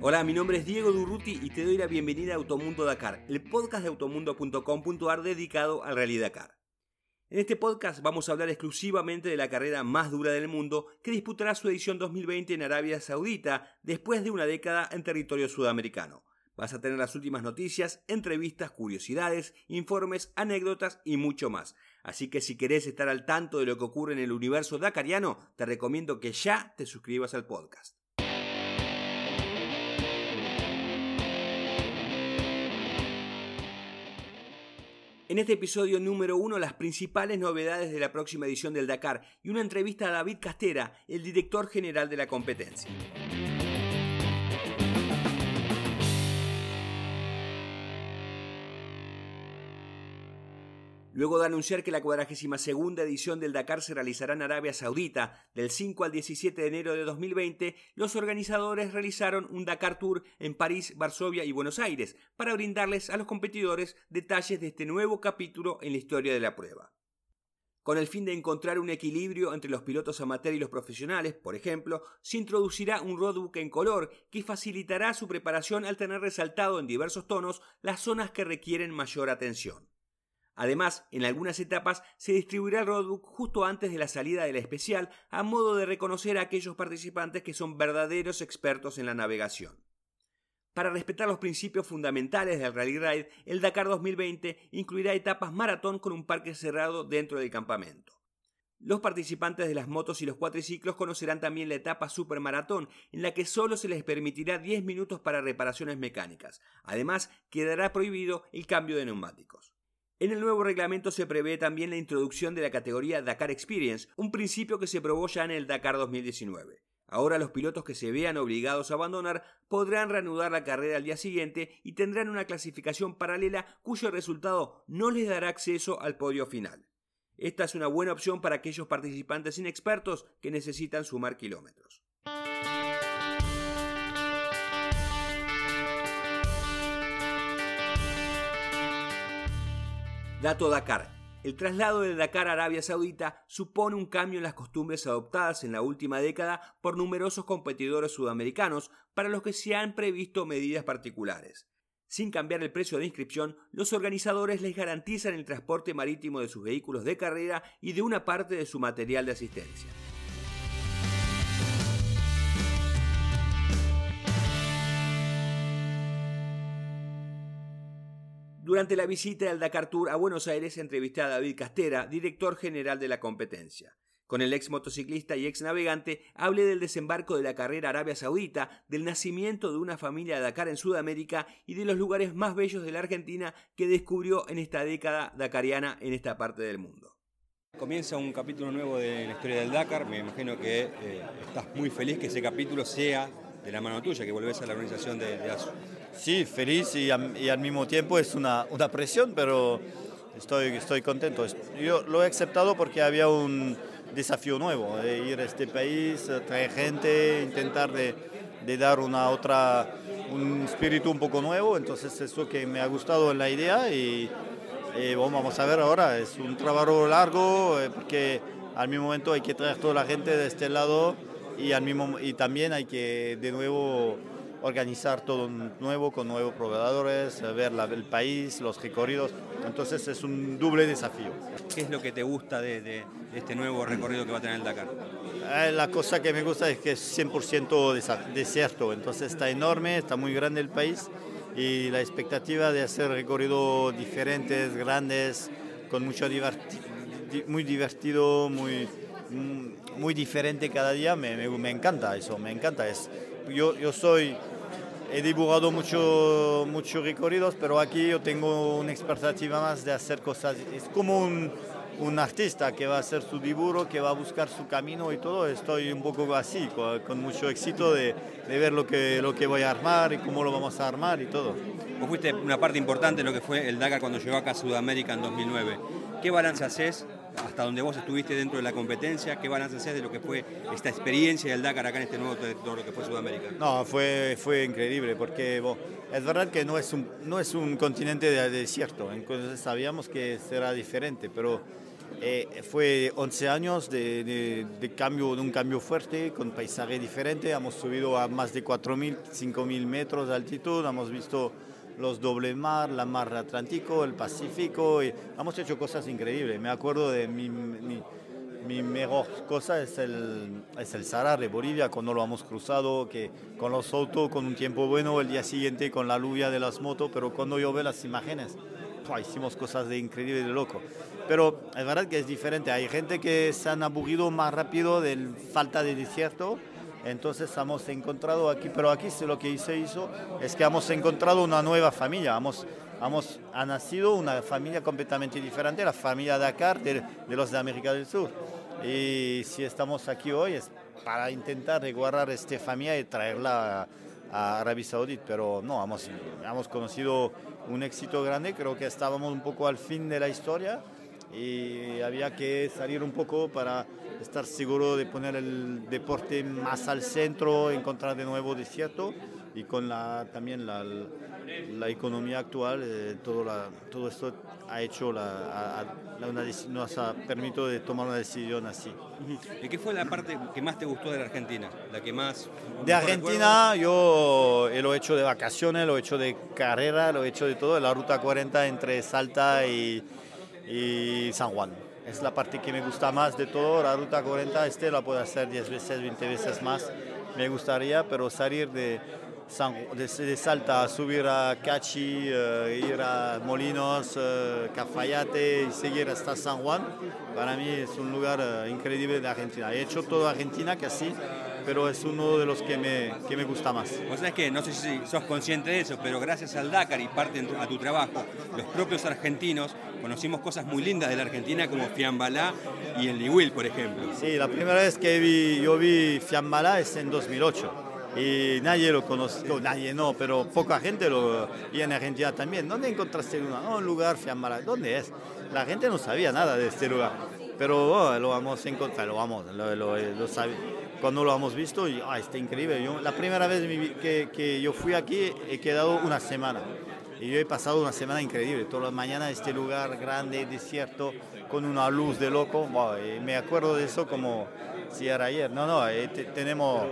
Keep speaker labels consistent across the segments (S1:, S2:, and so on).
S1: Hola, mi nombre es Diego Durruti y te doy la bienvenida a Automundo Dakar, el podcast de automundo.com.ar dedicado al Rally Dakar. En este podcast vamos a hablar exclusivamente de la carrera más dura del mundo que disputará su edición 2020 en Arabia Saudita después de una década en territorio sudamericano. Vas a tener las últimas noticias, entrevistas, curiosidades, informes, anécdotas y mucho más. Así que si querés estar al tanto de lo que ocurre en el universo dakariano, te recomiendo que ya te suscribas al podcast. En este episodio número uno, las principales novedades de la próxima edición del Dakar y una entrevista a David Castera, el director general de la competencia. Luego de anunciar que la 42 edición del Dakar se realizará en Arabia Saudita del 5 al 17 de enero de 2020, los organizadores realizaron un Dakar Tour en París, Varsovia y Buenos Aires para brindarles a los competidores detalles de este nuevo capítulo en la historia de la prueba. Con el fin de encontrar un equilibrio entre los pilotos amateur y los profesionales, por ejemplo, se introducirá un roadbook en color que facilitará su preparación al tener resaltado en diversos tonos las zonas que requieren mayor atención. Además, en algunas etapas se distribuirá el roadbook justo antes de la salida de la especial a modo de reconocer a aquellos participantes que son verdaderos expertos en la navegación. Para respetar los principios fundamentales del Rally Ride, el Dakar 2020 incluirá etapas maratón con un parque cerrado dentro del campamento. Los participantes de las motos y los cuatriciclos conocerán también la etapa supermaratón, en la que solo se les permitirá 10 minutos para reparaciones mecánicas. Además, quedará prohibido el cambio de neumáticos. En el nuevo reglamento se prevé también la introducción de la categoría Dakar Experience, un principio que se probó ya en el Dakar 2019. Ahora los pilotos que se vean obligados a abandonar podrán reanudar la carrera al día siguiente y tendrán una clasificación paralela cuyo resultado no les dará acceso al podio final. Esta es una buena opción para aquellos participantes inexpertos que necesitan sumar kilómetros. Dato Dakar. El traslado de Dakar a Arabia Saudita supone un cambio en las costumbres adoptadas en la última década por numerosos competidores sudamericanos para los que se han previsto medidas particulares. Sin cambiar el precio de inscripción, los organizadores les garantizan el transporte marítimo de sus vehículos de carrera y de una parte de su material de asistencia. Durante la visita del Dakar Tour a Buenos Aires entrevisté a David Castera, director general de la competencia. Con el ex motociclista y ex navegante hablé del desembarco de la carrera Arabia Saudita, del nacimiento de una familia de Dakar en Sudamérica y de los lugares más bellos de la Argentina que descubrió en esta década dakariana en esta parte del mundo.
S2: Comienza un capítulo nuevo de la historia del Dakar, me imagino que eh, estás muy feliz que ese capítulo sea de la mano tuya, que volvés a la organización de, de ASU.
S3: Sí, feliz y, al mismo tiempo es una, una presión, pero estoy, estoy contento. Yo lo he aceptado porque había un desafío nuevo, de ir a este país, traer gente, intentar de, de dar una otra, un espíritu un poco nuevo, entonces eso que me ha gustado en la idea y, vamos a ver ahora, es un trabajo largo eh, porque al mismo momento hay que traer toda la gente de este lado y, al mismo, y también hay que de nuevo organizar todo nuevo con nuevos proveedores, ver el país, los recorridos. Entonces es un doble desafío.
S2: ¿Qué es lo que te gusta de, este nuevo recorrido que va a tener el Dakar?
S3: Eh, la cosa que me gusta es que es 100% desierto, entonces está enorme, está muy grande el país y la expectativa de hacer recorridos diferentes, grandes, con mucho muy divertido, muy, mm, muy diferente cada día, me, me, me encanta eso, me encanta. Es, yo, yo soy, he dibujado muchos mucho recorridos, pero aquí yo tengo una expectativa más de hacer cosas. Es como un, un, artista que va a hacer su dibujo, que va a buscar su camino y todo. Estoy un poco así, con, mucho éxito de, de, ver lo que, lo que voy a armar y cómo lo vamos a armar y todo.
S2: Vos fuiste una parte importante de lo que fue el Dakar cuando llegó acá a Sudamérica en 2009. ¿Qué balance haces hasta donde vos estuviste dentro de la competencia, ¿qué van a hacer de lo que fue esta experiencia del Dakar acá en este nuevo territorio que fue Sudamérica?
S3: No, fue, fue increíble porque es verdad que no es un, no es un continente de desierto, entonces sabíamos que será diferente, pero eh, fue 11 años de, cambio, de un cambio fuerte, con paisaje diferente. Hemos subido a más de 4.000, 5.000 metros de altitud. Hemos visto los doble mar, la mar Atlántico, el Pacífico. Y hemos hecho cosas increíbles. Me acuerdo de mi, mejor cosa es el, es de Bolivia, cuando lo hemos cruzado, que con los autos, con un tiempo bueno, el día siguiente con la lluvia de las motos, pero cuando yo veo las imágenes, hicimos cosas de increíble, de loco. Pero es verdad que es diferente. Hay gente que se han aburrido más rápido de falta de desierto. Entonces hemos encontrado aquí, pero aquí lo que se hizo es que hemos encontrado una nueva familia. Hemos, hemos, ha nacido una familia completamente diferente, la familia Dakar de, de los de América del Sur. Y si estamos aquí hoy es para intentar resguardar esta familia y traerla a, Arabia Saudita. Pero no, hemos, hemos conocido un éxito grande. Creo que estábamos un poco al fin de la historia y había que salir un poco para estar seguro de poner el deporte más al centro, encontrar de nuevo desierto y con la, también la, la economía actual, eh, todo, la, todo esto ha hecho la, nos ha permitido de tomar una decisión así.
S2: ¿Y qué fue la parte que más te gustó de la Argentina? La que más
S3: de Argentina yo lo he hecho de vacaciones, lo he hecho de carrera, lo he hecho de todo, la ruta 40 entre Salta y y San Juan. Es la parte que me gusta más de todo. La ruta 40 este la puedo hacer 10 veces, 20 veces más. Me gustaría, pero salir de, de, Salta subir a Cachi, eh, ir a Molinos, eh, Cafayate y seguir hasta San Juan, para mí es un lugar eh, increíble de Argentina. He hecho toda Argentina casi pero es uno de los que me, que me gusta más.
S2: O sea, es que no sé si sos consciente de eso, pero gracias al Dakar y parte a tu trabajo, los propios argentinos conocimos cosas muy lindas de la Argentina como Fiambalá y el Liwil, por ejemplo.
S3: Sí, la primera vez que vi, yo vi Fiambalá es en 2008 y nadie lo conoció, nadie no, pero poca gente lo y en Argentina también. ¿Dónde encontraste una? un lugar Fiambalá, ¿dónde es? La gente no sabía nada de este lugar, pero oh, lo vamos a encontrar, lo vamos, lo, lo, lo cuando lo hemos visto, ah, está increíble. La primera vez que, yo fui aquí he quedado una semana. Y yo he pasado una semana increíble. Todas las mañanas este lugar grande, desierto, con una luz de loco. me acuerdo de eso como si era ayer. No, no, eh, tenemos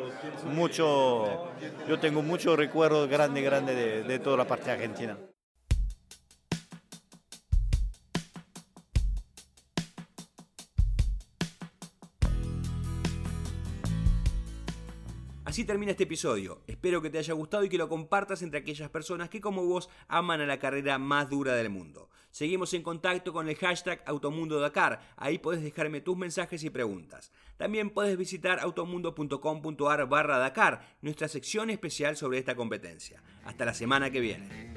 S3: mucho, yo tengo muchos recuerdos grande, grande de, de toda la parte argentina.
S1: Así termina este episodio. Espero que te haya gustado y que lo compartas entre aquellas personas que como vos aman a la carrera más dura del mundo. Seguimos en contacto con el hashtag Automundo Dakar. Ahí puedes dejarme tus mensajes y preguntas. También puedes visitar automundo.com.ar barra Dakar, nuestra sección especial sobre esta competencia. Hasta la semana que viene.